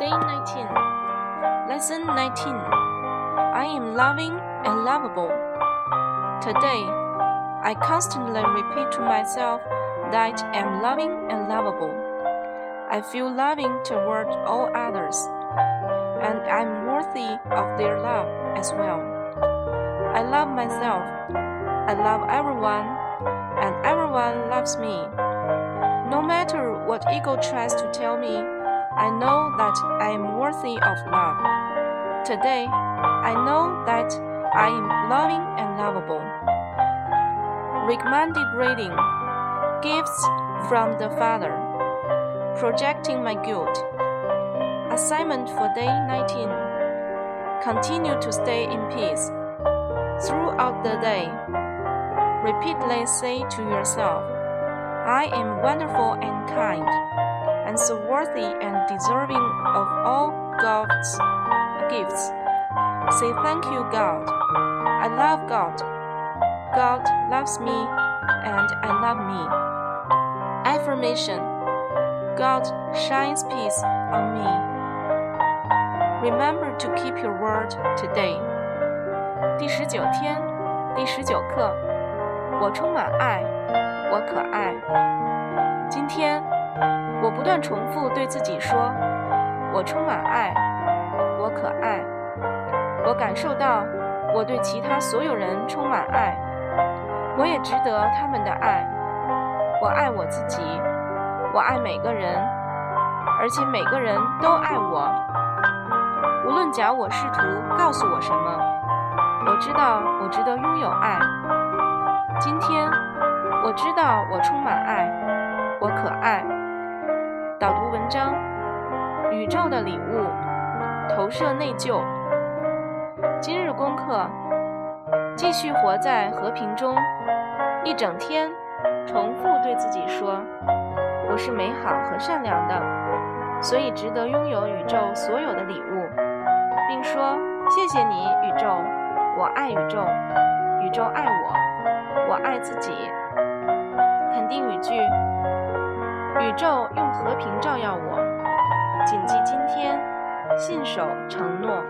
Day 19, Lesson 19 I am loving and lovable. Today, I constantly repeat to myself that I am loving and lovable. I feel loving toward all others, and I'm worthy of their love as well. I love myself, I love everyone, and everyone loves me. No matter what ego tries to tell me, I know that I am worthy of love. Today, I know that I am loving and lovable. Recommended reading Gifts from the Father. Projecting my guilt. Assignment for day 19. Continue to stay in peace. Throughout the day, repeatedly say to yourself, I am wonderful and kind, and so worthy and deserving of all God's gifts. Say thank you, God. I love God. God loves me, and I love me. Affirmation God shines peace on me. Remember to keep your word today. 第十九天，第十九课，我充满爱，我可爱。今天， 我不断重复对自己说：“我充满爱，我可爱。”我感受到我对其他所有人充满爱，我也值得他们的爱。我爱我自己，我爱每个人，而且每个人都爱我。无论假我试图告诉我什么，我知道我值得拥有爱。今天，我知道我充满爱，我可爱。导读文章：宇宙的礼物，投射内疚。今日功课：继续活在和平中，一整天，重复对自己说：“我是美好和善良的，所以值得拥有宇宙所有的礼物。”并说：“谢谢你，宇宙，我爱宇宙，宇宙爱我，我爱自己。”肯定语句：宇宙用和平照耀我。谨记今天，信守承诺。